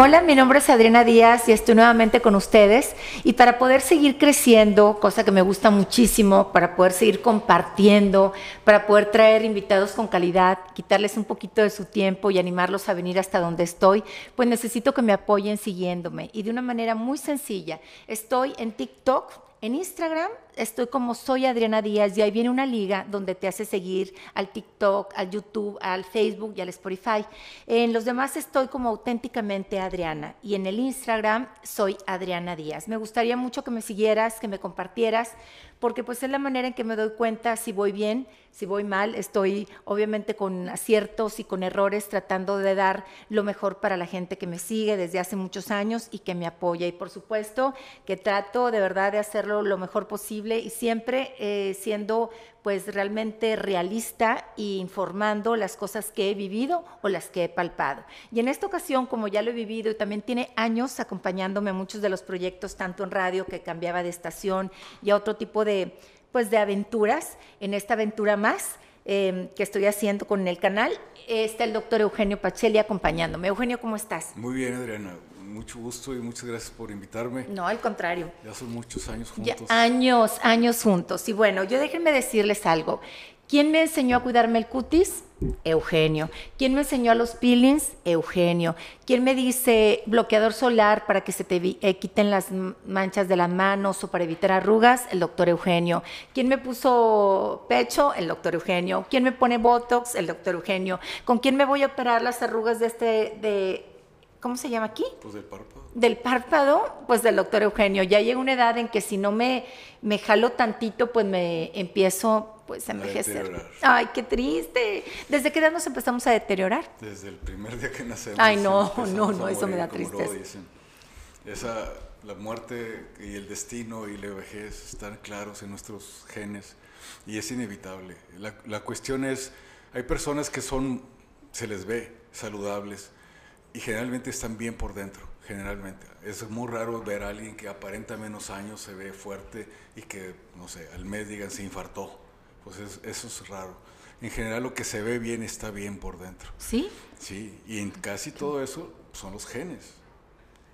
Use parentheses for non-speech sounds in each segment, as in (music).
Hola, mi nombre es Adriana Díaz y estoy nuevamente con ustedes. Y para poder seguir creciendo, cosa que me gusta muchísimo, para poder seguir compartiendo, para poder traer invitados con calidad, quitarles un poquito de su tiempo y animarlos a venir hasta donde estoy, pues necesito que me apoyen siguiéndome. Y de una manera muy sencilla, estoy en TikTok en Instagram estoy como soy Adriana Díaz y ahí viene una liga donde te hace seguir al TikTok, al YouTube, al Facebook y al Spotify. En los demás estoy como auténticamente Adriana y en el Instagram soy Adriana Díaz. Me gustaría mucho que me siguieras, que me compartieras, porque pues es la manera en que me doy cuenta si voy bien, si voy mal. Estoy obviamente con aciertos y con errores tratando de dar lo mejor para la gente que me sigue desde hace muchos años y que me apoya. Y por supuesto que trato de verdad de hacerlo lo mejor posible y siempre eh, siendo pues realmente realista e informando las cosas que he vivido o las que he palpado. Y en esta ocasión, como ya lo he vivido y también tiene años acompañándome a muchos de los proyectos, tanto en radio que cambiaba de estación y a otro tipo de, pues, de aventuras, en esta aventura más, em, que estoy haciendo con el canal, está el doctor Eugenio Pacelli acompañándome. Eugenio, ¿cómo estás? Muy bien, Adriana mucho gusto y muchas gracias por invitarme. No, al contrario. Ya son muchos años juntos. años, años juntos. Y bueno, yo déjenme decirles algo. ¿Quién me enseñó a cuidarme el cutis? Eugenio. ¿Quién me enseñó a los peelings? Eugenio. ¿Quién me dice bloqueador solar para que se te eh, quiten las manchas de las manos o para evitar arrugas? El doctor Eugenio. ¿Quién me puso pecho? El doctor Eugenio. ¿Quién me pone botox? El doctor Eugenio. ¿Con quién me voy a operar las arrugas de este de ¿cómo se llama aquí? Pues del párpado. Del párpado, pues del doctor Eugenio. Ya llega una edad en que si no me, me jalo tantito, pues me empiezo pues a envejecer. Ay, qué triste. ¿Desde qué edad nos empezamos a deteriorar? Desde el primer día que nacemos. Ay, no, no, no, eso me da tristeza. Esa, la muerte y el destino y la vejez están claros en nuestros genes y es inevitable. La, la cuestión es, hay personas que son, se les ve saludables, y generalmente están bien por dentro, generalmente. Es muy raro ver a alguien que aparenta menos años, se ve fuerte y que, no sé, al mes digan se infartó. Pues eso es raro. En general lo que se ve bien está bien por dentro. ¿Sí? Sí, y en casi todo eso son los genes.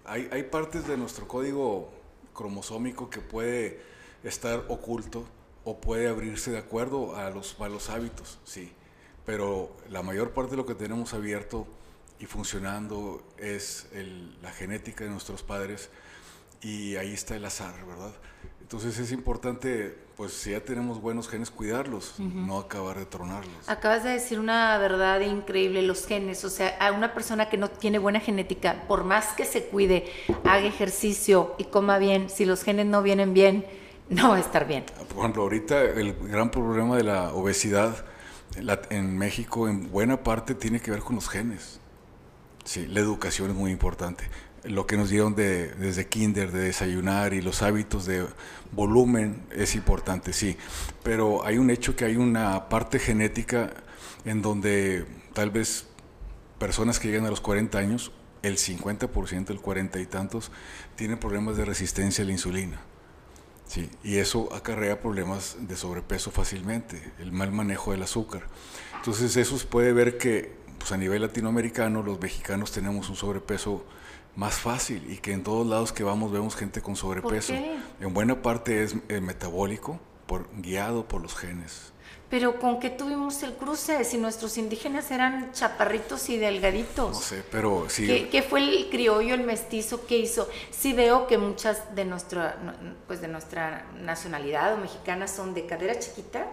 Hay, hay partes de nuestro código cromosómico que puede estar oculto o puede abrirse de acuerdo a los malos hábitos, sí. Pero la mayor parte de lo que tenemos abierto y funcionando es la genética de nuestros padres y ahí está el azar, ¿verdad? Entonces es importante, pues si ya tenemos buenos genes, cuidarlos, no acabar de tronarlos. Acabas de decir una verdad increíble, los genes, o sea, a una persona que no tiene buena genética, por más que se cuide, haga ejercicio y coma bien, si los genes no vienen bien, no va a estar bien. Por ejemplo, ahorita el gran problema de la obesidad en México en buena parte tiene que ver con los genes. Sí, la educación es muy importante. Lo que nos dieron de, desde kinder, de desayunar y los hábitos de volumen es importante, sí. Pero hay un hecho que hay una parte genética en donde tal vez personas que llegan a los 40 años, el 50%, el 40 y tantos, tienen problemas de resistencia a la insulina. Sí, y eso acarrea problemas de sobrepeso fácilmente, el mal manejo del azúcar. Entonces eso puede ver que pues a nivel latinoamericano los mexicanos tenemos un sobrepeso más fácil y que en todos lados que vamos vemos gente con sobrepeso. En buena parte es eh, metabólico, por, guiado por los genes. Pero ¿con qué tuvimos el cruce? Si nuestros indígenas eran chaparritos y delgaditos. No sé, pero sí. ¿Qué, fue el criollo, el mestizo que hizo? Sí veo que muchas de nuestra, pues de nuestra nacionalidad o mexicanas son de cadera chiquita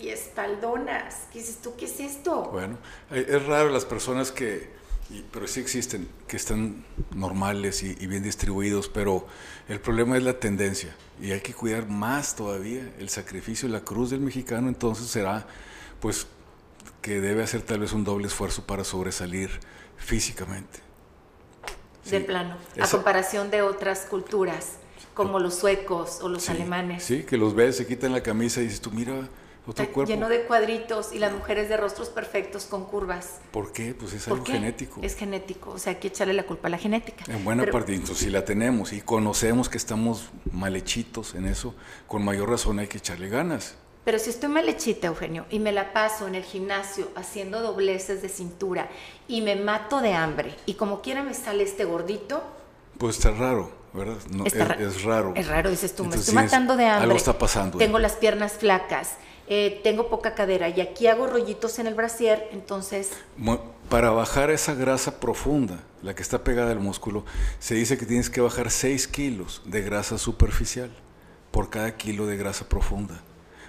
y espaldonas. ¿Qué dices tú? ¿Qué es esto? Bueno, eh, es raro las personas que, pero sí existen, que están normales y, bien distribuidos, pero el problema es la tendencia y hay que cuidar más todavía el sacrificio, la cruz del mexicano, entonces será pues que debe hacer tal vez un doble esfuerzo para sobresalir físicamente. de plano, a comparación de otras culturas, como los suecos o los alemanes. Sí, que los ves, se quitan la camisa y dices tú, mira, Lleno de cuadritos y las mujeres de rostros perfectos con curvas. ¿Por qué? Pues es algo genético. Es genético, o sea, hay que echarle la culpa a la genética. En buena parte, entonces, si la tenemos y conocemos que estamos mal hechitos en eso, con mayor razón hay que echarle ganas. Pero si estoy mal hechita, Eugenio, y me la paso en el gimnasio haciendo dobleces de cintura y me mato de hambre y como quiera me sale este gordito. Pues está raro, ¿verdad? No, es, raro. Es raro, dices tú, me estoy matando de hambre. Algo está pasando. Tengo las piernas flacas, eh, tengo poca cadera y aquí hago rollitos en el brasier, entonces... Para bajar esa grasa profunda, la que está pegada al músculo, se dice que tienes que bajar 6 kilos de grasa superficial por cada kilo de grasa profunda.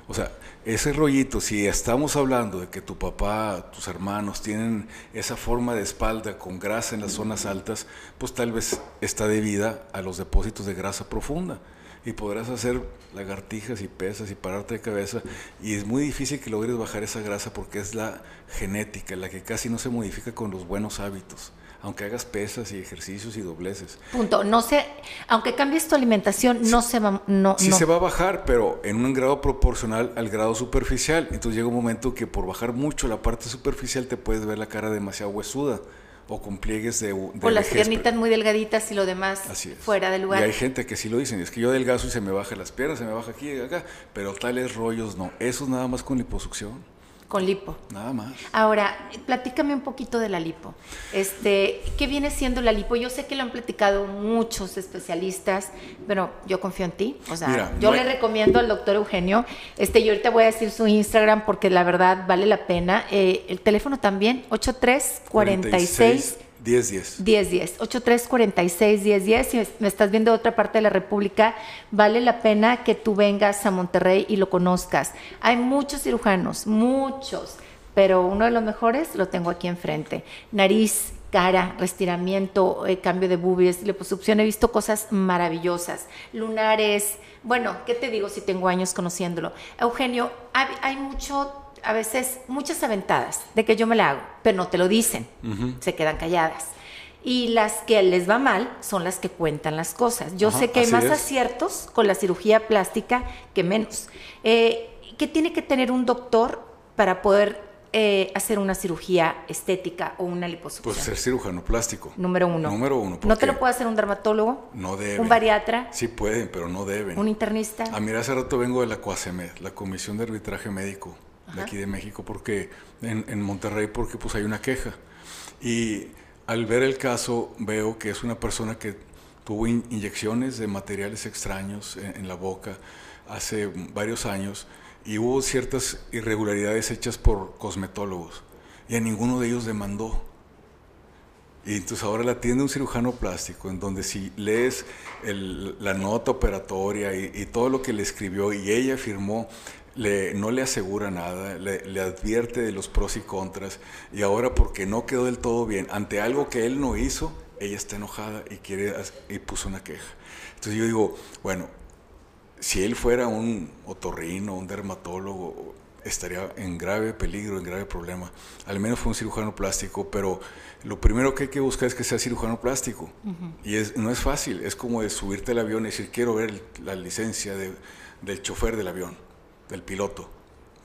O sea, ese rollito, si estamos hablando de que tu papá, tus hermanos tienen esa forma de espalda con grasa en las zonas altas, pues tal vez está debida a los depósitos de grasa profunda. Y podrás hacer lagartijas y pesas y pararte de cabeza. Y es muy difícil que logres bajar esa grasa porque es la genética, la que casi no se modifica con los buenos hábitos aunque hagas pesas y ejercicios y dobleces. Punto. No sé, aunque cambies tu alimentación, no se va, no, sí se va a bajar, pero en un grado proporcional al grado superficial. Entonces llega un momento que por bajar mucho la parte superficial te puedes ver la cara demasiado huesuda o con pliegues de, de o las piernitas muy delgaditas y lo demás fuera del lugar. Y hay gente que sí lo dicen, es que yo delgazo y se me baja las piernas, se me baja aquí y acá, pero tales rollos no. Eso es nada más con liposucción. Con lipo. Nada más. Ahora, platícame un poquito de la lipo. Este, ¿qué viene siendo la lipo? Yo sé que lo han platicado muchos especialistas, pero yo confío en ti. O sea, yo le recomiendo al doctor Eugenio. Este, yo ahorita voy a decir su Instagram porque la verdad vale la pena. Eh, el teléfono también, 8346 1010. 1010. 8346 1010. Si me estás viendo de otra parte de la República, vale la pena que tú vengas a Monterrey y lo conozcas. Hay muchos cirujanos, muchos, pero uno de los mejores lo tengo aquí enfrente. Nariz, cara, restiramiento, eh, cambio de boobies, liposucción, he visto cosas maravillosas. Lunares, bueno, ¿qué te digo si tengo años conociéndolo? Eugenio, hay mucho a veces muchas aventadas de que yo me la hago, pero no te lo dicen, se quedan calladas. Y las que les va mal son las que cuentan las cosas. Yo sé que hay más aciertos con la cirugía plástica que menos. Eh, ¿Qué tiene que tener un doctor para poder eh, hacer una cirugía estética o una liposucción? Pues ser cirujano plástico. Número uno. Número uno. ¿No te lo puede hacer un dermatólogo? No debe. ¿Un bariatra? Sí pueden, pero no deben. ¿Un internista? A mí hace rato vengo de la COASEMED, la Comisión de Arbitraje Médico de aquí de México, porque en, Monterrey, porque pues hay una queja. Y al ver el caso veo que es una persona que tuvo inyecciones de materiales extraños en, la boca hace varios años y hubo ciertas irregularidades hechas por cosmetólogos y a ninguno de ellos demandó. Y entonces ahora la atiende un cirujano plástico, en donde si lees la nota operatoria y, y, todo lo que le escribió y ella firmó, no le asegura nada, le, advierte de los pros y contras, y ahora porque no quedó del todo bien, ante algo que él no hizo, ella está enojada y, quiere, y puso una queja. Entonces yo digo, bueno, si él fuera un otorrino, un dermatólogo, estaría en grave peligro, en grave problema. Al menos fue un cirujano plástico, pero lo primero que hay que buscar es que sea cirujano plástico. Y es, no es fácil, es como de subirte al avión y decir, quiero ver la licencia del chofer del avión del piloto.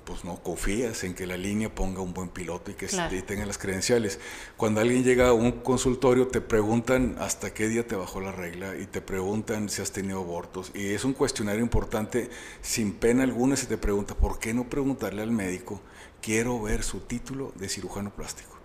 Pues no confías en que la línea ponga un buen piloto y que tenga las credenciales. Cuando alguien llega a un consultorio te preguntan hasta qué día te bajó la regla y te preguntan si has tenido abortos. Y es un cuestionario importante, sin pena alguna se te pregunta, ¿por qué no preguntarle al médico? Quiero ver su título de cirujano plástico.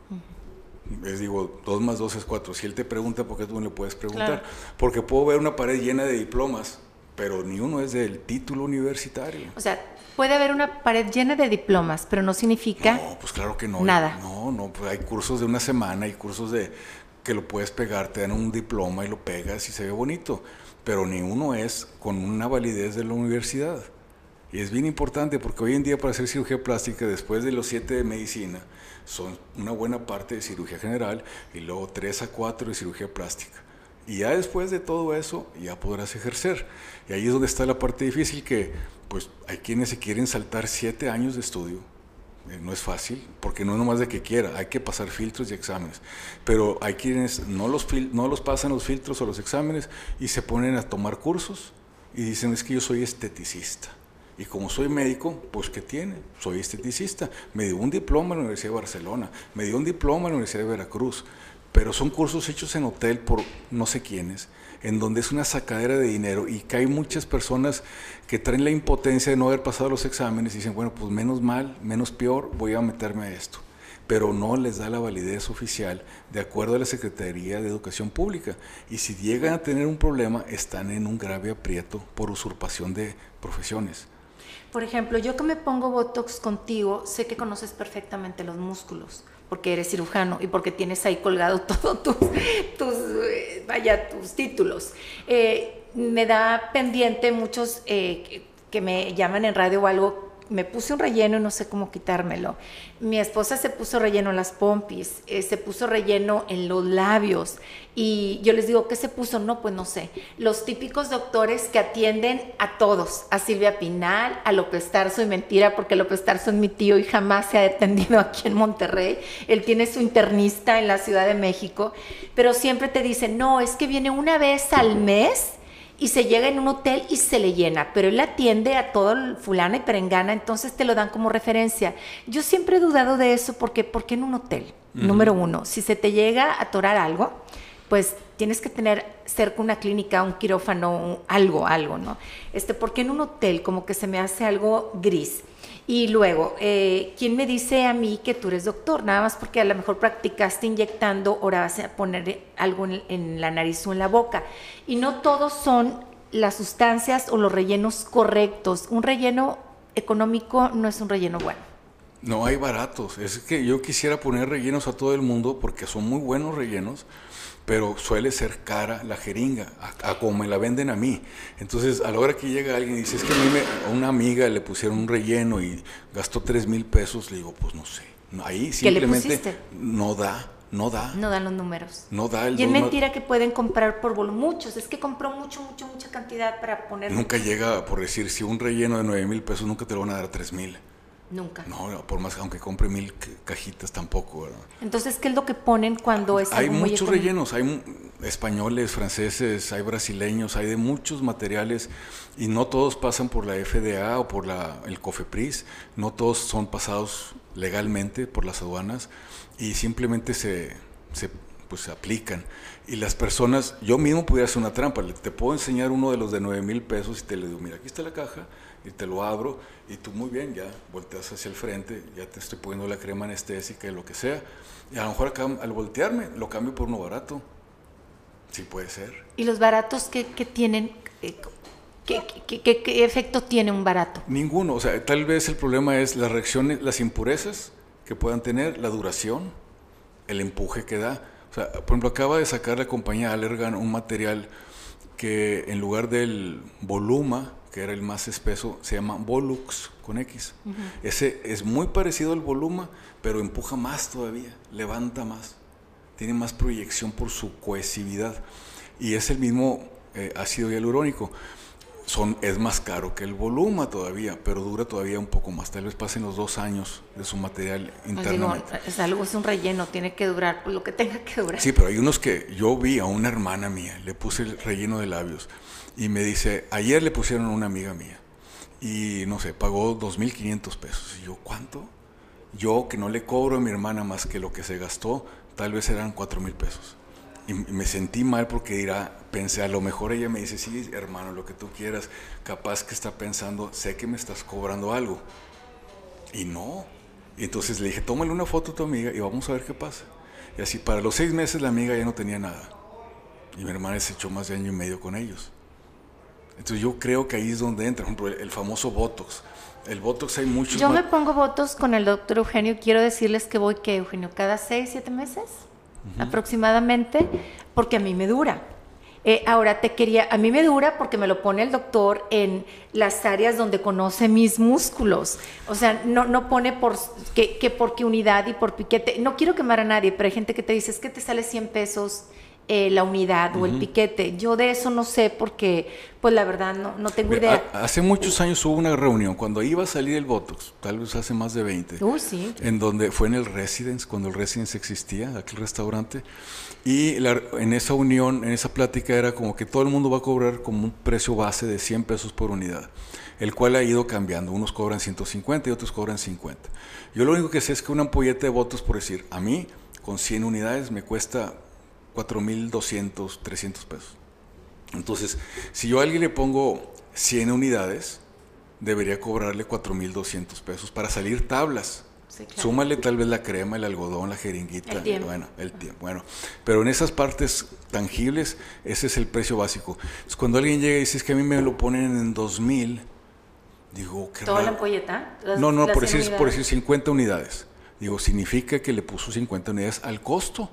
Les digo, dos más dos es cuatro. Si él te pregunta, ¿por qué tú no le puedes preguntar? Porque puedo ver una pared llena de diplomas, pero ni uno es del título universitario. O sea, Puede haber una pared llena de diplomas, pero no significa no, pues claro que no. Nada. No, no, pues hay cursos de una semana, hay cursos de que lo puedes pegar, te dan un diploma y lo pegas y se ve bonito, pero ni uno es con una validez de la universidad. Y es bien importante porque hoy en día para hacer cirugía plástica, después de los siete de medicina, son una buena parte de cirugía general y luego tres a cuatro de cirugía plástica. Y ya después de todo eso, ya podrás ejercer. Y ahí es donde está la parte difícil que pues hay quienes se quieren saltar siete años de estudio. Eh, no es fácil, porque no es nomás de que quiera, hay que pasar filtros y exámenes. Pero hay quienes no los, no los pasan los filtros o los exámenes y se ponen a tomar cursos y dicen es que yo soy esteticista. Y como soy médico, pues ¿qué tiene? Soy esteticista. Me dio un diploma en la Universidad de Barcelona, me dio un diploma en la Universidad de Veracruz, pero son cursos hechos en hotel por no sé quiénes, en donde es una sacadera de dinero y que hay muchas personas que traen la impotencia de no haber pasado los exámenes y dicen, bueno, pues menos mal, menos peor, voy a meterme a esto pero no les da la validez oficial de acuerdo a la Secretaría de Educación Pública. Y si llegan a tener un problema, están en un grave aprieto por usurpación de profesiones. Por ejemplo, yo que me pongo Botox contigo, sé que conoces perfectamente los músculos, porque eres cirujano y porque tienes ahí colgado (laughs) todos tus, tus, vaya, tus títulos. Eh, me da pendiente muchos eh, que me llaman en radio o algo me puse un relleno y no sé cómo quitármelo. Mi esposa se puso relleno en las pompis, eh, se puso relleno en los labios. Y yo les digo, ¿qué se puso? No, pues no sé. Los típicos doctores que atienden a todos, a Silvia Pinal, a López Tarso, y mentira, porque López Tarso es mi tío y jamás se ha atendido (laughs) aquí en Monterrey. Él tiene su internista en la Ciudad de México, pero siempre te dicen, no, es que viene una vez al mes y se llega en un hotel y se le llena, pero él atiende a todo el fulano y perengana, entonces te lo dan como referencia. Yo siempre he dudado de eso porque, porque en un hotel, número uno, si se te llega a atorar algo, pues tienes que tener cerca una clínica, un quirófano, algo, algo, ¿no? Este, porque en un hotel como que se me hace algo gris. Y luego, eh, ¿quién me dice a mí que tú eres doctor? Nada más porque a lo mejor practicaste inyectando, ahora vas a poner algo en, la nariz o en la boca. Y no todos son las sustancias o los rellenos correctos. Un relleno económico no es un relleno bueno. No hay baratos. Es que yo quisiera poner rellenos a todo el mundo porque son muy buenos rellenos pero suele ser cara la jeringa, a, como me la venden a mí. Entonces, a la hora que llega alguien y dice, es que a, mí a una amiga le pusieron un relleno y gastó 3 mil pesos, le digo, pues no sé. Ahí simplemente no da, no da. No dan los números. No da el Y es mentira que pueden comprar por muchos, es que compró mucho, mucho, mucha cantidad para poner. Nunca llega, por decir, si un relleno de 9 mil pesos, nunca te lo van a dar 3 mil. Nunca. No, por más, aunque compre mil cajitas tampoco, ¿verdad? Entonces, ¿qué es lo que ponen cuando es Hay muchos rellenos, hay españoles, franceses, hay brasileños, hay de muchos materiales y no todos pasan por la FDA o por la, el COFEPRIS, no todos son pasados legalmente por las aduanas y simplemente se, se pues se aplican. Y las personas, yo mismo pudiera hacer una trampa, te puedo enseñar uno de los de 9 mil pesos y te le digo, mira, aquí está la caja, y te lo abro y tú muy bien, ya volteas hacia el frente, ya te estoy poniendo la crema anestésica y lo que sea. Y a lo mejor acá, al voltearme lo cambio por uno barato. Sí puede ser. ¿Y los baratos qué, tienen? Eh, ¿Qué, qué, efecto tiene un barato? Ninguno. O sea, tal vez el problema es las reacciones, las impurezas que puedan tener, la duración, el empuje que da. O sea, por ejemplo, acaba de sacar la compañía Allergan un material que en lugar del voluma, que era el más espeso, se llama Volux con X. Ese es muy parecido al voluma, pero empuja más todavía, levanta más, tiene más proyección por su cohesividad. Y es el mismo eh, ácido hialurónico. Son, es más caro que el voluma todavía, pero dura todavía un poco más. Tal vez pasen los dos años de su material internamente. es algo, es un relleno, tiene que durar lo que tenga que durar. Sí, pero hay unos que yo vi a una hermana mía, le puse el relleno de labios y me dice, ayer le pusieron a una amiga mía y no sé, pagó 2.500 pesos. Y yo, ¿cuánto? Yo que no le cobro a mi hermana más que lo que se gastó, tal vez eran 4.000 pesos. Y me sentí mal porque dirá, pensé, a lo mejor ella me dice, sí, hermano, lo que tú quieras, capaz que está pensando, sé que me estás cobrando algo. Y no. Y entonces le dije, tómale una foto a tu amiga y vamos a ver qué pasa. Y así, para los seis meses la amiga ya no tenía nada. Y mi hermana se echó más de año y medio con ellos. Entonces yo creo que ahí es donde entra, por ejemplo, el, famoso Botox. El Botox hay muchos... Yo me pongo Botox con el doctor Eugenio. Quiero decirles que voy, ¿qué, Eugenio? ¿Cada seis, siete meses? Aproximadamente, porque a mí me dura. Eh, ahora te quería, a mí me dura porque me lo pone el doctor en las áreas donde conoce mis músculos. O sea, no, no pone por que, que por qué unidad y por piquete. No quiero quemar a nadie, pero hay gente que te dice, es que te sale 100 pesos eh, la unidad o el piquete. Yo de eso no sé porque, pues la verdad, no, no tengo idea. hace muchos años hubo una reunión cuando iba a salir el Botox, tal vez hace más de 20. sí. En donde fue en el Residence, cuando el Residence existía, aquel restaurante. Y en esa unión, en esa plática era como que todo el mundo va a cobrar como un precio base de 100 pesos por unidad, el cual ha ido cambiando. Unos cobran 150 y otros cobran 50. Yo lo único que sé es que una ampolleta de Botox, por decir, a mí con 100 unidades me cuesta 4.200, 300 pesos. Entonces, si yo a alguien le pongo 100 unidades, debería cobrarle 4.200 pesos para salir tablas. Súmale tal vez la crema, el algodón, la jeringuita. El Bueno, el tiempo. Bueno, pero en esas partes tangibles, ese es el precio básico. Entonces, cuando alguien llega y dice es que a mí me lo ponen en 2.000, digo, qué ¿Toda raro. la ampolleta? No, no, por 100 decir, por decir 50 unidades. Digo, significa que le puso 50 unidades al costo.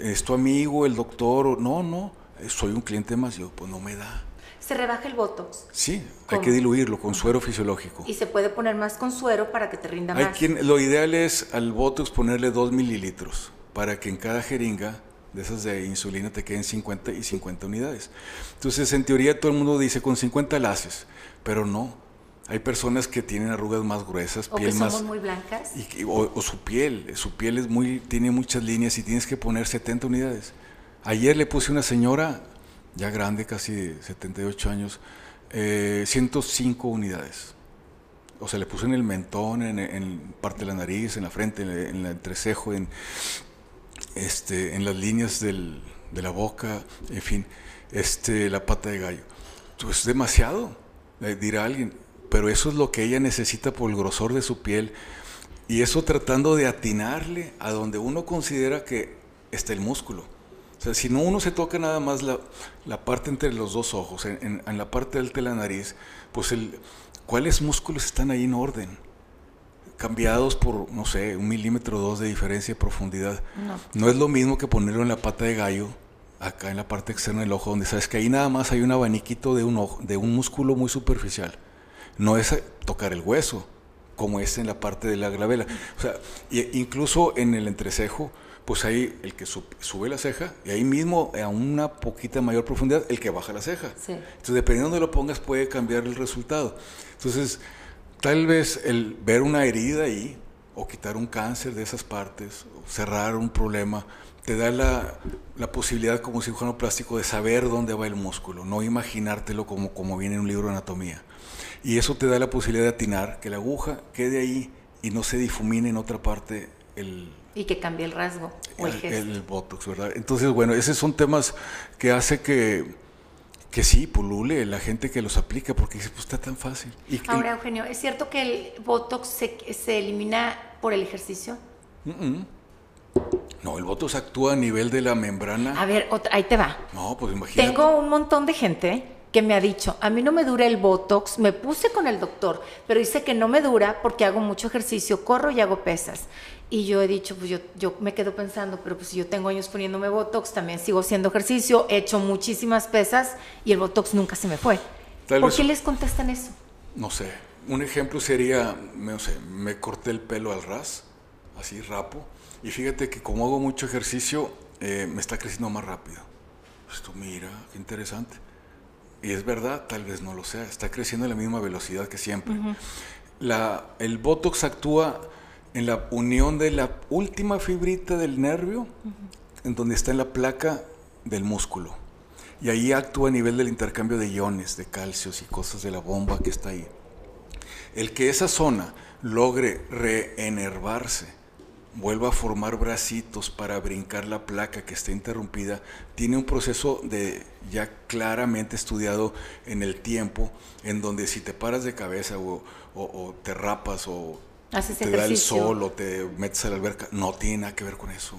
¿Es tu amigo, el doctor? No, no, soy un cliente más. Yo, pues no me da. Se rebaja el Botox Sí, hay que diluirlo con suero fisiológico. y se puede poner más con suero para que te rinda Hay más. quien, lo ideal es al Botox ponerle 2 mililitros para que en cada jeringa de esas de insulina te queden 50 y 50 unidades. Entonces, en teoría todo el mundo dice con 50 la haces, pero no. Hay personas que tienen arrugas más gruesas, o que piel somos más... muy blancas. Y que- o, o su piel, su piel es muy, tiene muchas líneas y tienes que poner 70 unidades. Ayer le puse a una señora, ya grande, casi de 78 años, eh, 105 unidades. O sea, le puse en el mentón, en, en parte de la nariz, en la frente, en, el- en el entrecejo, en, este, en las líneas del- de la boca, en fin, este, la pata de gallo. Pues es demasiado, eh, dirá alguien, pero eso es lo que ella necesita por el grosor de su piel y eso tratando de atinarle a donde uno considera que está el músculo. O sea, si no uno se toca nada más la, la parte entre los dos ojos, en, en- en la parte alta de la nariz, pues el, ¿cuáles músculos están ahí en orden? Cambiados por, no sé, un milímetro o dos de diferencia de profundidad. No. No es lo mismo que ponerlo en la pata de gallo, acá en la parte externa del ojo, donde sabes que ahí nada más hay un abaniquito de un, ojo, de un músculo muy superficial. No es eh, tocar el hueso, como es en la parte de la glabela. O sea, y- incluso en el entrecejo, pues hay el que sub- sube la ceja y ahí mismo a una poquita mayor profundidad el que baja la ceja. Sí. Entonces, dependiendo de donde lo pongas, puede cambiar el resultado. Entonces, tal vez el ver una herida ahí, o quitar un cáncer de esas partes, o cerrar un problema, te da la, la posibilidad como cirujano plástico de saber dónde va el músculo, no imaginártelo como, como viene en un libro de anatomía. Y eso te da la posibilidad de atinar, que la aguja quede ahí y no se difumine en otra parte el, Y que cambie el rasgo o el el, gesto. el botox, ¿verdad? Entonces, bueno, esos son temas que hace que, que sí, pulule la gente que los aplica, porque dice, pues está tan fácil. Y, Ahora, Eugenio, ¿es cierto que el Botox se, se elimina por el ejercicio? no, el botox actúa a nivel de la membrana. A ver, otra- ahí te va. No, pues imagínate. Tengo un montón de gente que me ha dicho, a mí no me dura el Botox, me puse con el doctor, pero dice que no me dura porque hago mucho ejercicio, corro y hago pesas. Y yo he dicho, pues yo, yo me quedo pensando, pero pues si yo tengo años poniéndome Botox, también sigo haciendo ejercicio, he hecho muchísimas pesas y el Botox nunca se me fue. Tal ¿Por vez- qué les contestan eso? No sé, un ejemplo sería, no sé, me corté el pelo al ras, así rapo, y fíjate que como hago mucho ejercicio, eh, me está creciendo más rápido. Pues tú mira, qué interesante. Y es verdad, tal vez no lo sea, está creciendo a la misma velocidad que siempre. la, el Botox actúa en la unión de la última fibrita del nervio, en donde está en la placa del músculo. Y ahí actúa a nivel del intercambio de iones, de calcios y cosas de la bomba que está ahí. El que esa zona logre reenervarse, vuelva a formar bracitos para brincar la placa que está interrumpida, tiene un proceso de ya claramente estudiado en el tiempo, en donde si te paras de cabeza o, o- o te rapas o Haces te da el sol o te metes a la alberca, no tiene nada que ver con eso.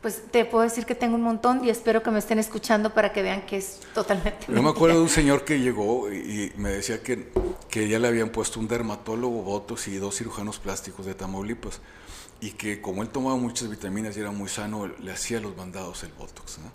Pues te puedo decir que tengo un montón y espero que me estén escuchando para que vean que es totalmente Yo me acuerdo de un señor que llegó y, y me decía que, que ya le habían puesto un dermatólogo, botox y dos cirujanos plásticos de Tamaulipas. Y que como él tomaba muchas vitaminas y era muy sano, le hacía los mandados el botox. ¿no?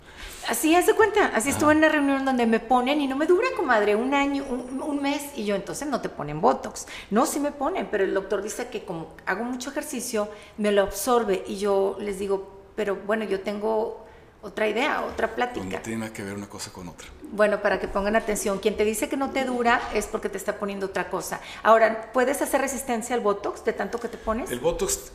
Así hace cuenta, así estuve en una reunión donde me ponen y no me dura, comadre, un año, un, un mes y yo entonces no te ponen Botox. No, sí me ponen, pero el doctor dice que como hago mucho ejercicio, me lo absorbe y yo les digo, pero bueno, yo tengo otra idea, otra Pues plática. no tiene nada que ver una cosa con otra. Bueno, para que pongan atención, quien te dice que no te dura es porque te está poniendo otra cosa. Ahora, ¿puedes hacer resistencia al Botox de tanto que te pones? El botox,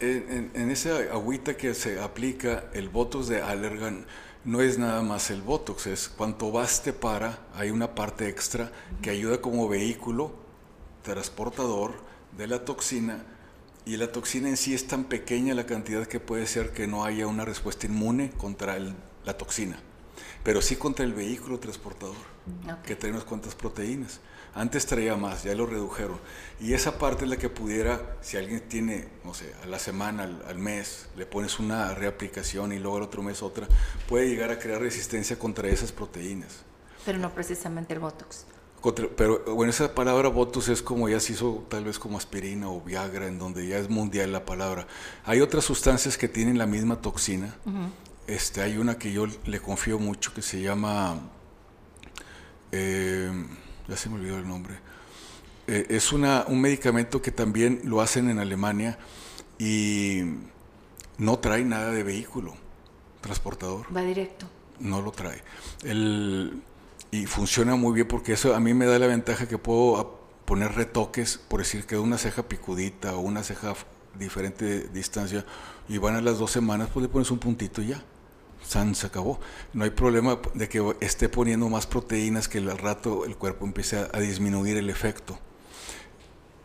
en, en- esa agüita que se aplica, el botox de Allergan no es nada más el botox, es cuanto baste para, hay una parte extra que ayuda como vehículo transportador de la toxina Y la toxina en sí es tan pequeña la cantidad que puede ser que no haya una respuesta inmune contra la toxina, pero sí contra el vehículo transportador, que trae unas cuantas proteínas. Antes traía más, ya lo redujeron. Y esa parte es la que pudiera, si alguien tiene, no sé, a la semana, al, mes, le pones una reaplicación y luego al otro mes otra, puede llegar a crear resistencia contra esas proteínas. Pero no precisamente el Botox. pero bueno, esa palabra Botox es como ya se hizo tal vez como aspirina o Viagra, en donde ya es mundial la palabra. Hay otras sustancias que tienen la misma toxina. este, hay una que yo le confío mucho que se llama... Eh, ya se me olvidó el nombre. Eh, es una, un medicamento que también lo hacen en Alemania y no trae nada de vehículo transportador. Va directo. No lo trae. El, y funciona muy bien porque eso a mí me da la ventaja que puedo poner retoques, por decir que una ceja picudita o una ceja diferente distancia y van a las dos semanas, pues le pones un puntito y ya. San se acabó. No hay problema de que esté poniendo más proteínas que al rato el cuerpo empiece a, disminuir el efecto.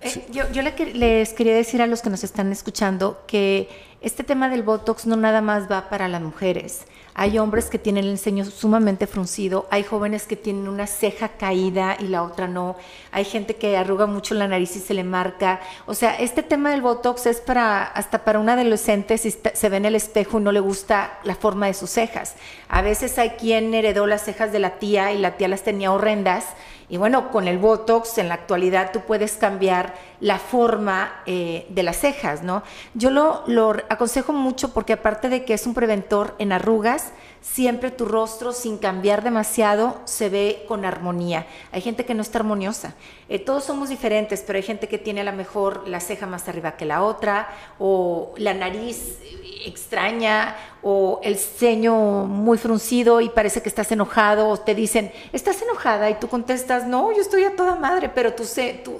Eh, yo, yo les quería decir a los que nos están escuchando que este tema del Botox no nada más va para las mujeres. Hay hombres que tienen el ceño sumamente fruncido, hay jóvenes que tienen una ceja caída y la otra no, hay gente que arruga mucho la nariz y se le marca. O sea, este tema del Botox es para hasta para un adolescente si se ve en el espejo y no le gusta la forma de sus cejas. A veces hay quien heredó las cejas de la tía y la tía las tenía horrendas y bueno, con el Botox en la actualidad tú puedes cambiar la forma eh, de las cejas, ¿no? Yo lo, lo aconsejo mucho porque aparte de que es un preventor en arrugas, siempre tu rostro sin cambiar demasiado se ve con armonía. Hay gente que no está armoniosa. Eh, todos somos diferentes, pero hay gente que tiene a lo mejor la ceja más arriba que la otra, o la nariz extraña, o el ceño muy fruncido y parece que estás enojado, o te dicen, ¿estás enojada? Y tú contestas, no, yo estoy a toda madre, pero tu,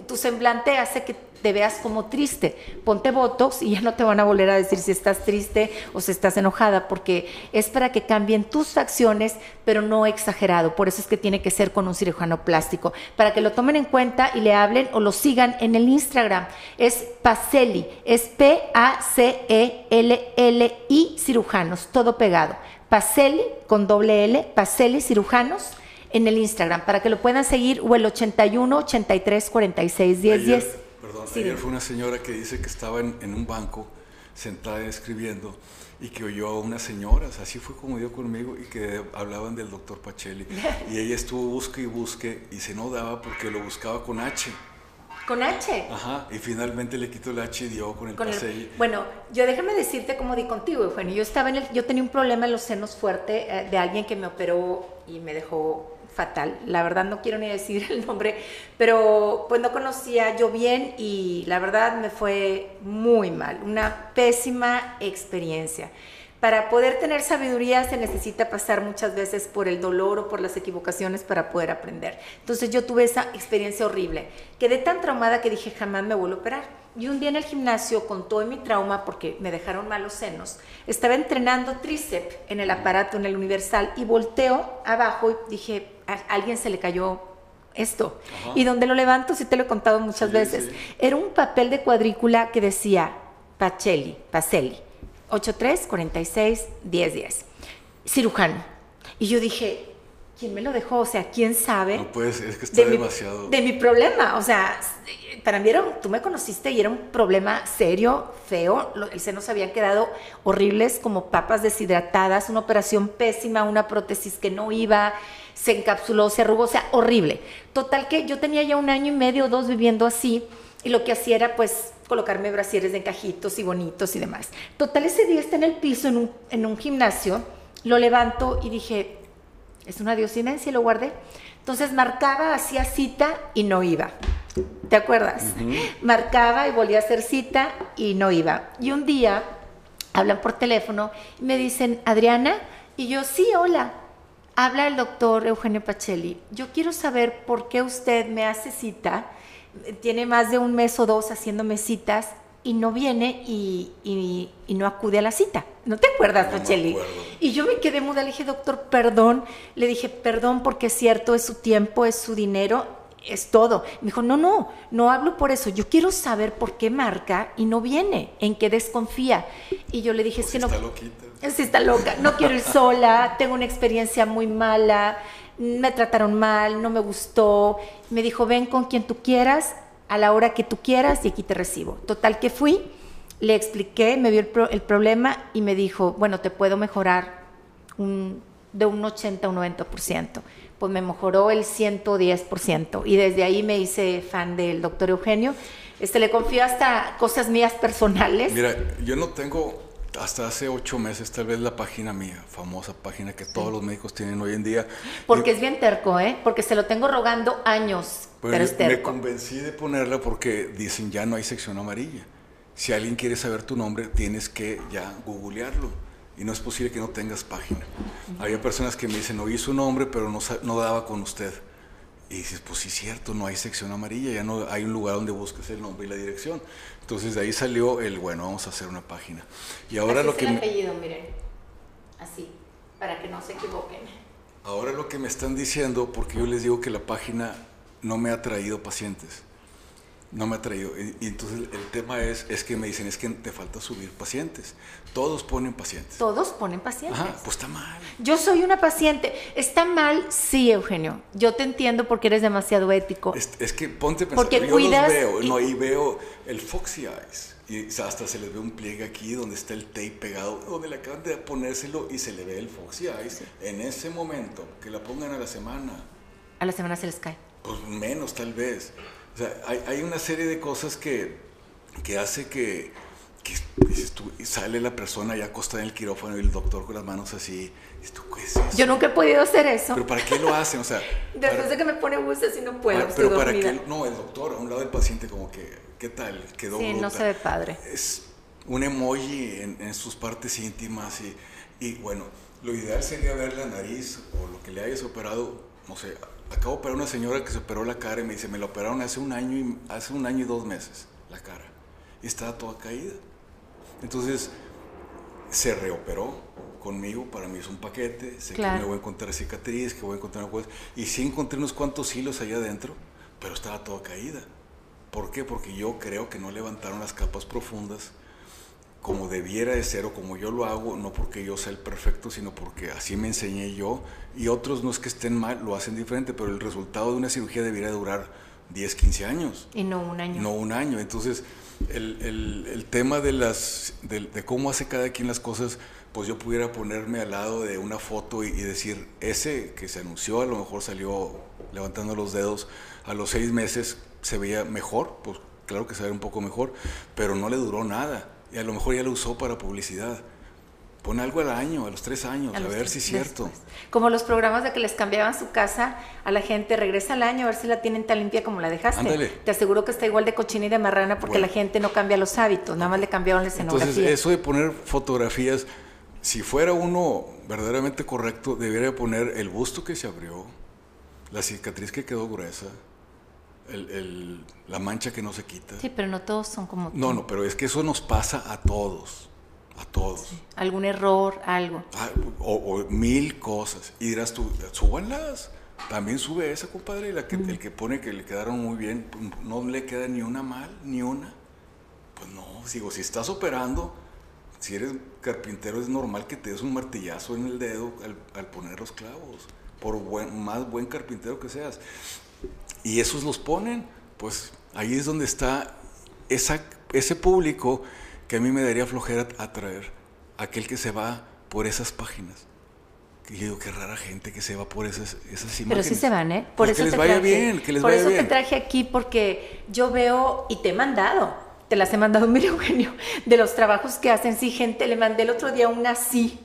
tu semblante hace que te veas como triste. Ponte Botox y ya no te van a volver a decir si estás triste o si estás enojada, porque es para que cambien tus facciones, pero no exagerado. Por eso es que tiene que ser con un cirujano plástico, para que lo tomen en cuenta y le hablen o lo sigan en el Instagram. Es Paceli, es P-A-C-E-L-L-I cirujanos, todo pegado. Paceli con doble L, Paceli cirujanos en el Instagram para que lo puedan seguir o el 81 83 46 10 10. Perdón, ayer fue una señora que dice que estaba en, un banco sentada escribiendo y que oyó a unas señoras, así fue como dio conmigo, y que hablaban del doctor Pacelli. (laughs) y ella estuvo busque y busque y se no daba porque lo buscaba con H. ¿Con H? Ajá, y finalmente le quitó el H y dio con el Pacelli. Bueno, yo déjame decirte cómo di contigo, Eugenio. Yo estaba en el, yo tenía un problema en los senos fuerte eh, de alguien que me operó y me dejó fatal. La verdad no quiero ni decir (laughs) el nombre, pero pues no conocía yo bien y la verdad me fue muy mal, una pésima experiencia. Para poder tener sabiduría se necesita pasar muchas veces por el dolor o por las equivocaciones para poder aprender. Entonces yo tuve esa experiencia horrible. Quedé tan traumada que dije jamás me vuelvo a operar. Y un día en el gimnasio, con todo mi trauma, porque me dejaron malos senos, estaba entrenando tríceps en el aparato, en el universal, y volteo abajo y dije, a alguien se le cayó esto. Y donde lo levanto, sí te lo he contado muchas veces, era un papel de cuadrícula que decía Pacelli, Pacelli 83 46 10 10. Cirujano. Y yo dije, ¿quién me lo dejó? O sea, ¿quién sabe? No puede ser, es que está demasiado. de mi problema. O sea, para mí era, tú me conociste y era un problema serio, feo. El seno se habían quedado horribles, como papas deshidratadas, una operación pésima, una prótesis que no iba, se encapsuló, se arrugó, o sea, horrible. Total que yo tenía ya un año y medio o dos viviendo así y lo que hacía era pues colocarme brasieres de encajitos y bonitos y demás. Total, ese día está en el piso, en un, en un gimnasio, lo levanto y dije, es una diosidencia y lo guardé. Entonces marcaba, hacía cita y no iba. ¿Te acuerdas? Marcaba y volvía a hacer cita y no iba. Y un día hablan por teléfono y me dicen, Adriana, y yo, sí, hola. Habla el doctor Eugenio Pacelli. Yo quiero saber por qué usted me hace cita tiene más de un mes o dos haciéndome citas y no viene y, no acude a la cita. ¿No te acuerdas, no Y yo me quedé muda, le dije, doctor, perdón. Le dije, perdón porque es cierto, es su tiempo, es su dinero. es todo. Me dijo, no, no, no hablo por eso. Yo quiero saber por qué marca y no viene, en qué desconfía. Y yo le dije, Pues es que está no. loquita. Sí, está loca. No quiero ir sola. Tengo una experiencia muy mala. Me trataron mal. No me gustó. Me dijo, ven con quien tú quieras, a la hora que tú quieras y aquí te recibo. Total que fui. Le expliqué, me vio el, pro- el problema y me dijo, bueno, te puedo mejorar de un 80 a un 90%. Pues me mejoró el 110% y desde ahí me hice fan del doctor Eugenio. Este, le confío hasta cosas mías personales. Mira, yo no tengo hasta hace ocho meses tal vez la página mía, famosa página que todos los médicos tienen hoy en día. Porque Y- es bien terco, ¿eh? Porque se lo tengo rogando años, Pero pero es me convencí de ponerla porque dicen ya no hay sección amarilla. Si alguien quiere saber tu nombre, tienes que ya googlearlo. Y no es posible que no tengas página. Había personas que me dicen, oí su nombre, pero no, no daba con usted. Y dices, pues sí, cierto, no hay sección amarilla, ya no hay un lugar donde busques el nombre y la dirección. Entonces de ahí salió el, bueno, vamos a hacer una página. Y ahora Así lo es que... el me- apellido, miren. Así, para que no se equivoquen. Ahora lo que me están diciendo, porque yo les digo que la página no me ha traído pacientes. No me ha traído. Y, y entonces el tema es, es que me dicen, es que te falta subir pacientes. Todos ponen pacientes. Todos ponen pacientes. Ajá, pues está mal. Yo soy una paciente. ¿Está mal? Sí, Eugenio. Yo te entiendo porque eres demasiado ético. Es, es que ponte a pensar, Porque yo cuidas los veo, y- no, y veo el Foxy Eyes. Y hasta se les ve un pliegue aquí donde está el tape pegado, donde le acaban de ponérselo y se le ve el Foxy Eyes. En ese momento, que la pongan a la semana, A la semana se les cae. Pues menos tal vez. O sea, hay, hay una serie de cosas que, que hace que, que dices tú, y sale la persona ya acostada en el quirófano y el doctor con las manos así. Dices tú, ¿qué es eso? Yo nunca he podido hacer eso. ¿Pero para qué lo hacen? O sea, (laughs) Después para- de que me pone buses y no puedo, para- pero para qué, no, el doctor a un lado del paciente como que, ¿qué tal? Quedó Sí, no bruta. se ve padre. Es un emoji en, en sus partes íntimas y, y bueno, lo ideal sería ver la nariz o lo que le hayas operado, no sé, acabo de operar a una señora que se operó la cara y me dice, me la operaron hace un año y, hace un año y dos meses, la cara, y estaba toda caída. Entonces, se reoperó conmigo, para mí es un paquete, sé Claro. que me voy a encontrar cicatriz, que voy a encontrar una cosa, y sí encontré unos cuantos hilos allá adentro, pero estaba toda caída. ¿Por qué? Porque yo creo que no levantaron las capas profundas como debiera de ser o como yo lo hago, no porque yo sea el perfecto, sino porque así me enseñé yo y otros no es que estén mal, lo hacen diferente, pero el resultado de una cirugía debiera durar 10, 15 años, Y no un año. no un año. Entonces, el, el- el tema de, las, de, de cómo hace cada quien las cosas, pues yo pudiera ponerme al lado de una foto y, y decir, ese que se anunció a lo mejor salió levantando los dedos, a los seis meses se veía mejor, pues claro que se veía un poco mejor, pero no le duró nada. Y a lo mejor ya lo usó para publicidad. Pon algo al año, a los tres años, a, los ver tres si es cierto. después. Como los programas de que les cambiaban su casa a la gente, regresa al año a ver si la tienen tan limpia como la dejaste. Ándale. Te aseguro que está igual de cochina y de marrana porque Bueno. la gente no cambia los hábitos, nada más le cambiaron la escenografía. Entonces, eso de poner fotografías, si fuera uno verdaderamente correcto, debería poner el busto que se abrió, la cicatriz que quedó gruesa, el- el- la mancha que no se quita. Sí, pero no todos son como tú. No, no, pero es que eso nos pasa a todos, a todos. Algún error, algo. Ah, o, o mil cosas. Y dirás tú, súbanlas. También sube esa, compadre, la que, el que pone que le quedaron muy bien, no le queda ni una mal, ni una. Pues no, digo, si estás operando, si eres carpintero es normal que te des un martillazo en el dedo al, al poner los clavos, por buen- más buen carpintero que seas. Y esos los ponen, pues ahí es donde está esa, ese público que a mí me daría flojera atraer, aquel que se va por esas páginas. Que yo digo, qué rara gente que se va por esas, esas Pero imágenes. sí se van, ¿eh? Pues eso que les te vaya traje. bien, que les Por vaya eso bien. te traje aquí porque yo veo y te he mandado. Te las he mandado, (laughs) mire Eugenio, de los trabajos que hacen. Sí, gente, le mandé el otro día una así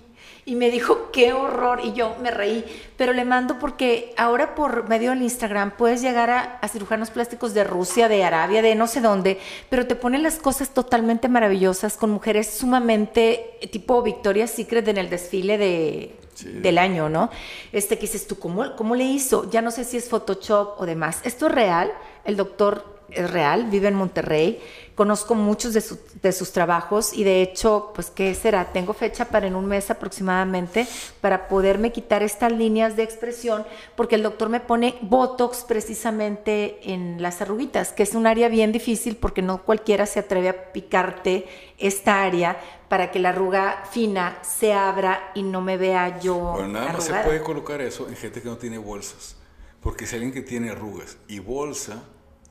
y me dijo, qué horror. Y yo me reí. Pero le mando porque ahora por medio del Instagram puedes llegar a, a cirujanos plásticos de Rusia, de Arabia, de no sé dónde, pero te ponen las cosas totalmente maravillosas con mujeres sumamente eh, tipo Victoria's Secret en el desfile de, Sí. del año, ¿no? Este que dices tú, ¿cómo, ¿cómo le hizo? Ya no sé si es Photoshop o demás. Esto es real. El doctor es real, vive en Monterrey, conozco muchos de, de, sus trabajos y de hecho, pues, ¿qué será? Tengo fecha para en un mes aproximadamente para poderme quitar estas líneas de expresión porque el doctor me pone Botox precisamente en las arruguitas, que es un área bien difícil porque no cualquiera se atreve a picarte esta área para que la arruga fina se abra y no me vea yo. Bueno, nada más se puede colocar eso en gente que no tiene bolsas. Porque si alguien que tiene arrugas y bolsa,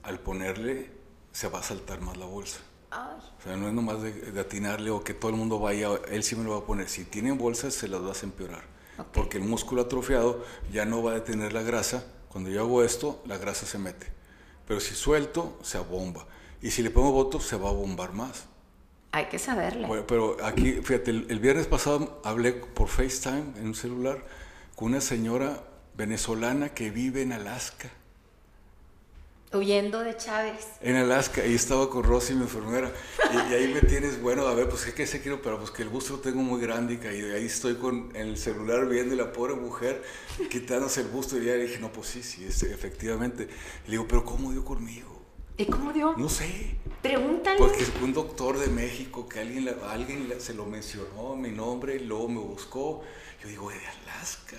al ponerle se va a saltar más la bolsa. O sea, no es nomás de, atinarle o que todo el mundo vaya, él sí me lo va a poner. Si tienen bolsas, se las vas a empeorar. Porque el músculo atrofiado ya no va a detener la grasa. Cuando yo hago esto, la grasa se mete. Pero si suelto, se abomba. Y si le pongo voto, se va a bombar más. Hay que saberle. Bueno, pero aquí, fíjate, el, viernes pasado hablé por FaceTime en un celular con una señora venezolana que vive en Alaska. Huyendo de Chávez. En Alaska, y estaba con Rosy, mi enfermera, y, ahí me tienes, bueno, a ver, pues qué se quiero, pero pues que el busto lo tengo muy grande, y ahí estoy con el celular viendo y la pobre mujer quitándose el busto, y ya dije, no, pues sí, sí, efectivamente. le digo, pero ¿cómo dio conmigo? ¿Y cómo dio? No sé. Pregúntale. Porque es un doctor de México que alguien, alguien se lo mencionó, mi nombre, y luego me buscó. Yo digo, de Alaska.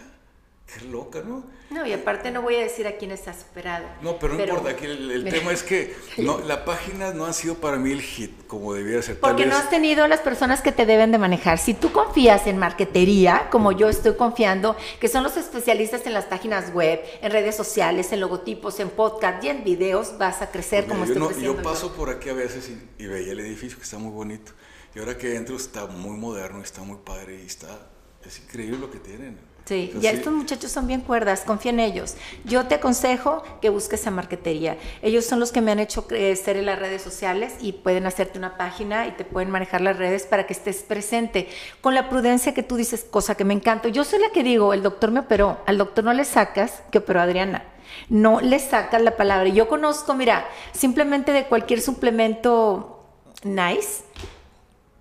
Qué loca, ¿no? No, y aparte no voy a decir a quién está superado. No, pero no importa, aquí el, tema es que (laughs) no, la página no ha sido para mí el hit como debiera ser. Porque no has tenido las personas que te deben de manejar. Si tú confías en marquetería, como yo estoy confiando, que son los especialistas en las páginas web, en redes sociales, en logotipos, en podcast y en videos, vas a crecer como yo estoy Yo paso por aquí a veces y, y veía el edificio que está muy bonito. Y ahora que entro está muy moderno, está muy padre y está... Es increíble lo que tienen. Sí, ya estos muchachos son bien cuerdas, confía en ellos. Yo te aconsejo que busques a marquetería. Ellos son los que me han hecho crecer en las redes sociales y pueden hacerte una página y te pueden manejar las redes para que estés presente con la prudencia que tú dices, cosa que me encanta. Yo soy la que digo, el doctor me operó, al doctor no le sacas que operó Adriana. No le sacas la palabra. Yo conozco, mira, simplemente de cualquier suplemento nice,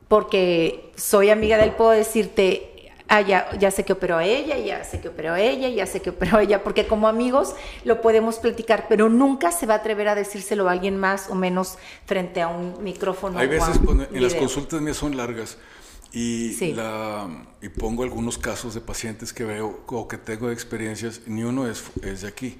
porque soy amiga de él, puedo decirte, ah, ya, ya sé que operó a ella, ya sé que operó a ella, ya sé que operó a ella, porque como amigos lo podemos platicar, pero nunca se va a atrever a decírselo a alguien más o menos frente a un micrófono. Hay veces cuando, en las consultas mías son largas y, la, y pongo algunos casos de pacientes que veo o que tengo de experiencias, ni uno es, es de aquí.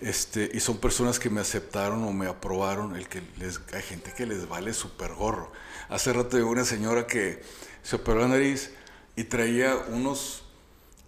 Este, y son personas que me aceptaron o me aprobaron, el que les, hay gente que les vale súper gorro. Hace rato llegó una señora que se operó la nariz, y traía unos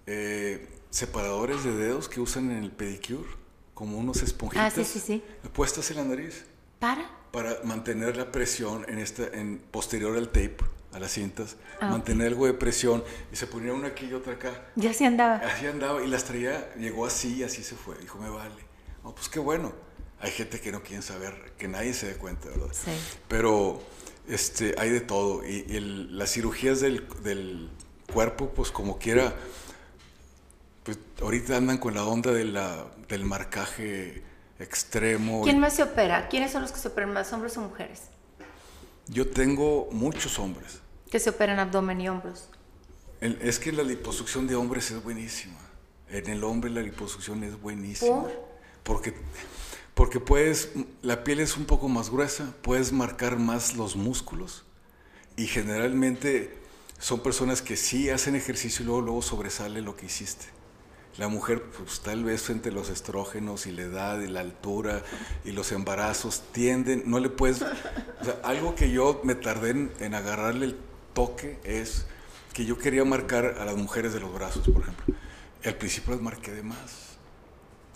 eh, separadores de dedos que usan en el pedicure, como unos esponjitas. Ah, sí, sí, sí. Puestas en la nariz. ¿Para? Para mantener la presión en esta, en posterior al tape, a las cintas, ah, mantener algo de presión. Y se ponía una aquí y otra acá. Ya así andaba. Así andaba. Y las traía, llegó así y así se fue. Dijo, me vale. Oh, pues qué bueno. Hay gente que no quiere saber, que nadie se dé cuenta, ¿verdad? Sí. Pero este, hay de todo. Y, las cirugías del, del cuerpo, pues como quiera, pues ahorita andan con la onda de la, del marcaje extremo. ¿Quién más se opera? ¿Quiénes son los que se operan más, hombres o mujeres? Yo tengo muchos hombres. Que se operan abdomen y hombros. es que la liposucción de hombres es buenísima. En el hombre la liposucción es buenísima. ¿Por? Porque, porque puedes, la piel es un poco más gruesa, puedes marcar más los músculos y generalmente son personas que sí hacen ejercicio y luego, luego sobresale lo que hiciste. La mujer, pues tal vez a los estrógenos y la edad y la altura y los embarazos tienden, no le puedes... Algo que yo me tardé en, agarrarle el toque es que yo quería marcar a las mujeres de los brazos, por ejemplo. al principio las marqué de más.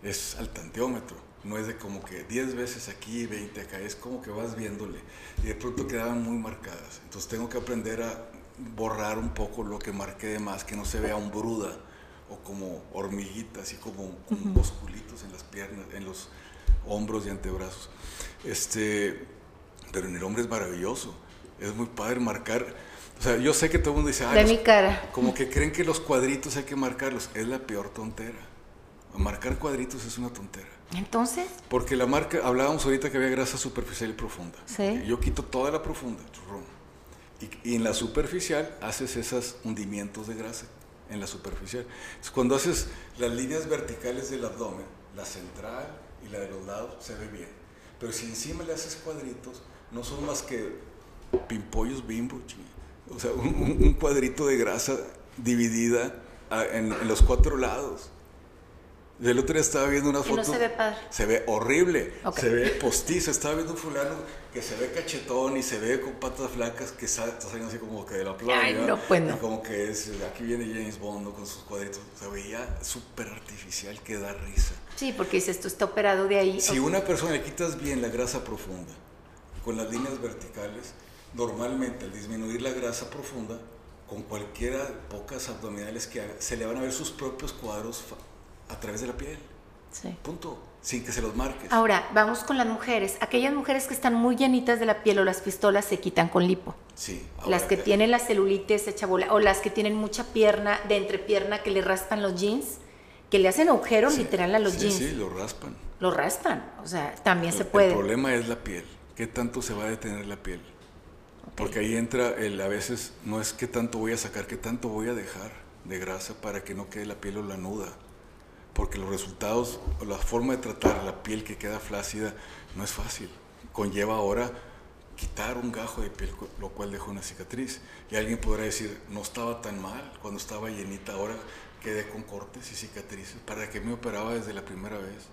Es al tanteómetro. No es de como que 10 veces aquí y 20 acá. Es como que vas viéndole. Y de pronto quedaban muy marcadas. Entonces tengo que aprender a borrar un poco lo que marqué de más, que no se vea un bruda o como hormiguitas, así como, musculitos en las piernas, en los hombros y antebrazos. Este, pero en el hombre es maravilloso, es muy padre marcar. O sea, yo sé que todo el mundo dice, de mi cara. Como que creen que los cuadritos hay que marcarlos. Es la peor tontera. Marcar cuadritos es una tontera. Entonces. Porque la marca, hablábamos ahorita que había grasa superficial y profunda. Sí. Yo quito toda la profunda, y, en la superficial haces esos hundimientos de grasa, en la superficial. Entonces, cuando haces las líneas verticales del abdomen, la central y la de los lados, se ve bien. Pero si encima le haces cuadritos, no son más que pimpollos bimbo, o sea, un, cuadrito de grasa dividida en, los cuatro lados. El otro día estaba viendo una foto. no se ve padre. Se ve horrible. Se ve postizo. Estaba viendo un fulano que se ve cachetón y se ve con patas flacas que está saliendo así como que de la playa. Ay, no, pues no. como que es, aquí viene James Bond con sus cuadritos. Se veía súper artificial que da risa. Sí, porque dices, esto está operado de ahí. Si una persona le quitas bien la grasa profunda con las líneas verticales, normalmente al disminuir la grasa profunda, con cualquiera pocas abdominales que haga, se le van a ver sus propios cuadros a través de la piel. Sí. Punto. Sin que se los marques. Ahora, vamos con las mujeres. Aquellas mujeres que están muy llenitas de la piel o las pistolas se quitan con lipo. Sí. las que tienen la celulitis hecha bola o las que tienen mucha pierna de entrepierna que le raspan los jeans, que le hacen agujeros literal a los jeans. Sí, lo raspan. Lo raspan. O sea, también se puede. El problema es la piel. ¿Qué tanto se va a detener la piel? Porque ahí entra el, a veces no es qué tanto voy a sacar, qué tanto voy a dejar de grasa para que no quede la piel o la nuda. Porque los resultados, la forma de tratar la piel que queda flácida no es fácil. Conlleva ahora quitar un gajo de piel, lo cual deja una cicatriz. Y alguien podrá decir, no estaba tan mal cuando estaba llenita, ahora quedé con cortes y cicatrices. ¿Para qué me operaba desde la primera vez?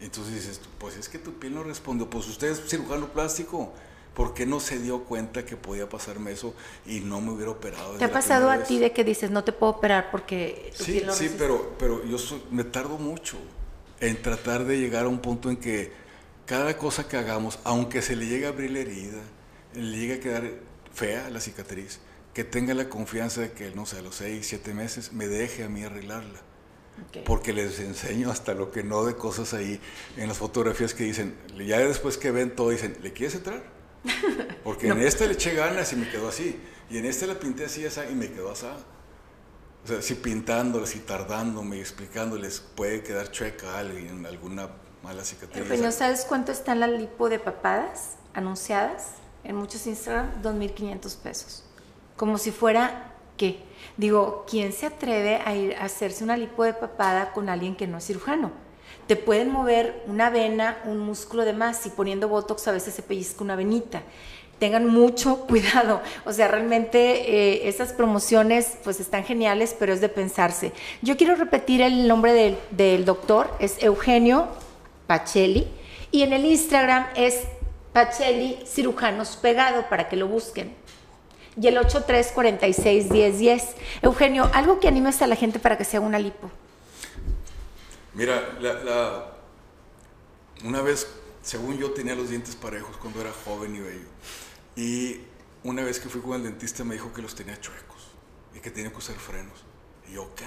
Entonces dices, pues es que tu piel no responde. Pues usted es cirujano plástico. ¿Por qué no se dio cuenta que podía pasarme eso y no me hubiera operado? ¿Te ha pasado a ti de que dices, no te puedo operar porque tu sí, Sí, pero, pero yo me tardo mucho en tratar de llegar a un punto en que cada cosa que hagamos, aunque se le llegue a abrir la herida, le llegue a quedar fea la cicatriz, que tenga la confianza de que, no sé, a los seis, siete meses me deje a mí arreglarla. Porque les enseño hasta lo que no de cosas ahí en las fotografías que dicen, ya después que ven todo, dicen, ¿le quieres entrar? Porque en esta le eché ganas y me quedó así. Y en este la pinté así esa, y me quedó así. O sea, si pintándoles y tardándome y explicándoles puede quedar chueca a alguien, alguna mala cicatriz. Pero ¿no sabes cuánto están las lipo de papadas anunciadas en muchos Instagram? 2.500 pesos. Como si fuera, ¿qué? Digo, ¿quién se atreve a ir a hacerse una lipo de papada con alguien que no es cirujano? Te pueden mover una vena, un músculo de más y poniendo Botox a veces se pellizca una venita. Tengan mucho (laughs) cuidado, o sea, realmente eh, esas promociones pues están geniales, pero es de pensarse. Yo quiero repetir el nombre del, doctor, es Eugenio Pacelli, y en el Instagram es Pacelli Cirujanos Pegado para que lo busquen y el 83461010. Eugenio, algo que animes a la gente para que se haga una lipo. Mira, la, una vez, según yo, tenía los dientes parejos cuando era joven y bello. Y una vez que fui con el dentista me dijo que los tenía chuecos y que tenía que usar frenos. Y yo, ¿qué?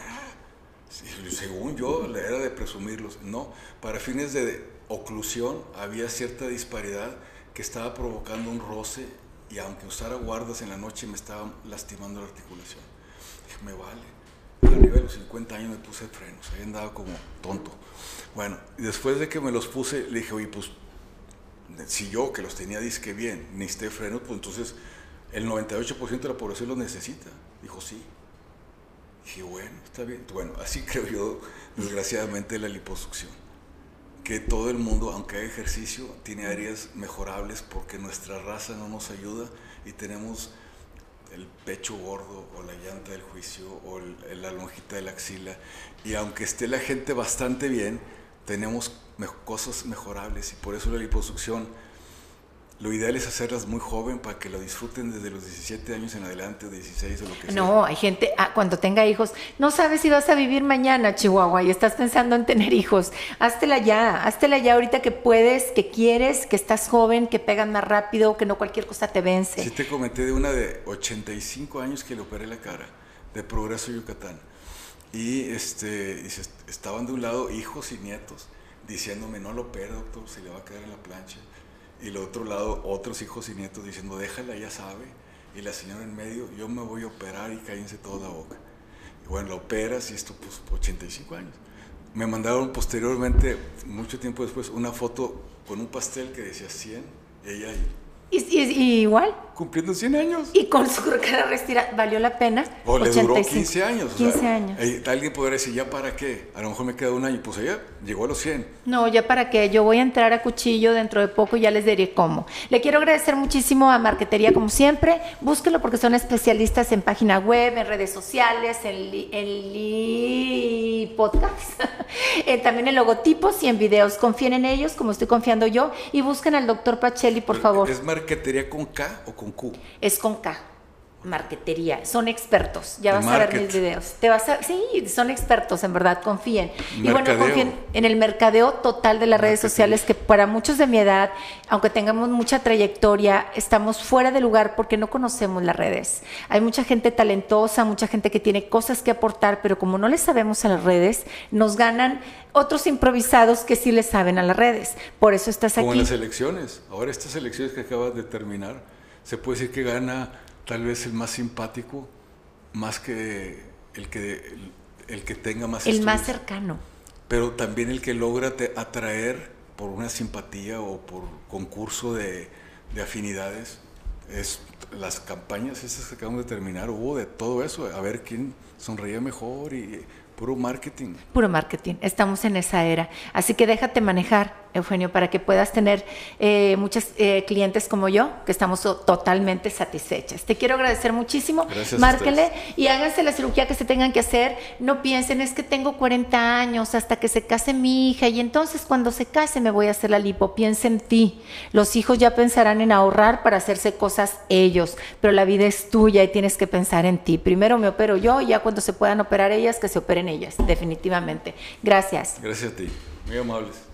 según yo, era de presumirlos. No, para fines de oclusión había cierta disparidad que estaba provocando un roce y aunque usara guardas en la noche me estaba lastimando la articulación. Dije, me vale arriba de los 50 años me puse frenos, ahí andaba como tonto. Bueno, después de que me los puse, le dije, oye, pues, si yo que los tenía disque bien, necesité frenos, pues entonces el 98% de la población los necesita. Dijo, sí. Dije, bueno, está bien. Bueno, así (laughs) creo yo, desgraciadamente, la liposucción. Que todo el mundo, aunque haga ejercicio, tiene áreas mejorables porque nuestra raza no nos ayuda y tenemos el pecho gordo o la llanta del juicio o la lonjita de la axila. Y aunque esté la gente bastante bien, tenemos cosas mejorables y por eso la liposucción lo ideal es hacerlas muy joven para que lo disfruten desde los 17 años en adelante, 16 o lo que sea. No, hay gente, ah, cuando tenga hijos, no sabes si vas a vivir mañana, Chihuahua, y estás pensando en tener hijos. Háztela ya, háztela ya ahorita que puedes, que quieres, que estás joven, que pegan más rápido, que no cualquier cosa te vence. Sí te comenté de una de 85 años que le operé la cara, de Progreso Yucatán. Y este, estaban de un lado hijos y nietos diciéndome, no lo opere, doctor, se le va a quedar en la plancha y el otro lado otros hijos y nietos diciendo, déjala, ya sabe. Y la señora en medio, yo me voy a operar y cállense toda la boca. Y bueno, la operas y esto pues 85 años. Me mandaron posteriormente, mucho tiempo después, una foto con un pastel que decía 100, ella y... ¿Y, igual? Cumpliendo 100 años. Y con su cara respira, ¿valió la pena? O le duró 15 años. 15 años. alguien podría decir, ¿ya para qué? A lo mejor me queda un año. Pues ella llegó a los 100. No, ¿ya para qué? Yo voy a entrar a cuchillo dentro de poco y ya les diré cómo. Le quiero agradecer muchísimo a Marquetería, como siempre. Búsquelo porque son especialistas en página web, en redes sociales, en, en podcast, (laughs) también en logotipos y en videos. Confíen en ellos, como estoy confiando yo, y busquen al doctor Pacheli, por favor. ¿Es Marquetería con K o con Q? Es con K marquetería, son expertos, ya vas a ver mis videos. Te vas a, sí, son expertos, en verdad, confíen. Y bueno, confíen en el mercadeo total de las redes sociales, que para muchos de mi edad, aunque tengamos mucha trayectoria, estamos fuera de lugar porque no conocemos las redes. Hay mucha gente talentosa, mucha gente que tiene cosas que aportar, pero como no le sabemos a las redes, nos ganan otros improvisados que sí le saben a las redes. Por eso estás aquí. Como en las elecciones. Ahora estas elecciones que acabas de terminar, se puede decir que gana tal vez el más simpático, más que el que, el, que tenga más... El más cercano. Pero también el que logra atraer por una simpatía o por concurso de, de afinidades. Es, las campañas esas que acabamos de terminar, hubo de todo eso, a ver quién sonreía mejor y puro marketing. Puro marketing, estamos en esa era. Así que déjate manejar Eugenio, para que puedas tener eh, muchos eh, clientes como yo, que estamos totalmente satisfechas. Te quiero agradecer muchísimo. Gracias Márquenle y háganse la cirugía que se tengan que hacer. No piensen, es que tengo 40 años hasta que se case mi hija y entonces cuando se case me voy a hacer la lipo. Piensa en ti. Los hijos ya pensarán en ahorrar para hacerse cosas ellos, pero la vida es tuya y tienes que pensar en ti. Primero me opero yo y ya cuando se puedan operar ellas, que se operen ellas, definitivamente. Gracias. Gracias a ti. Muy amables.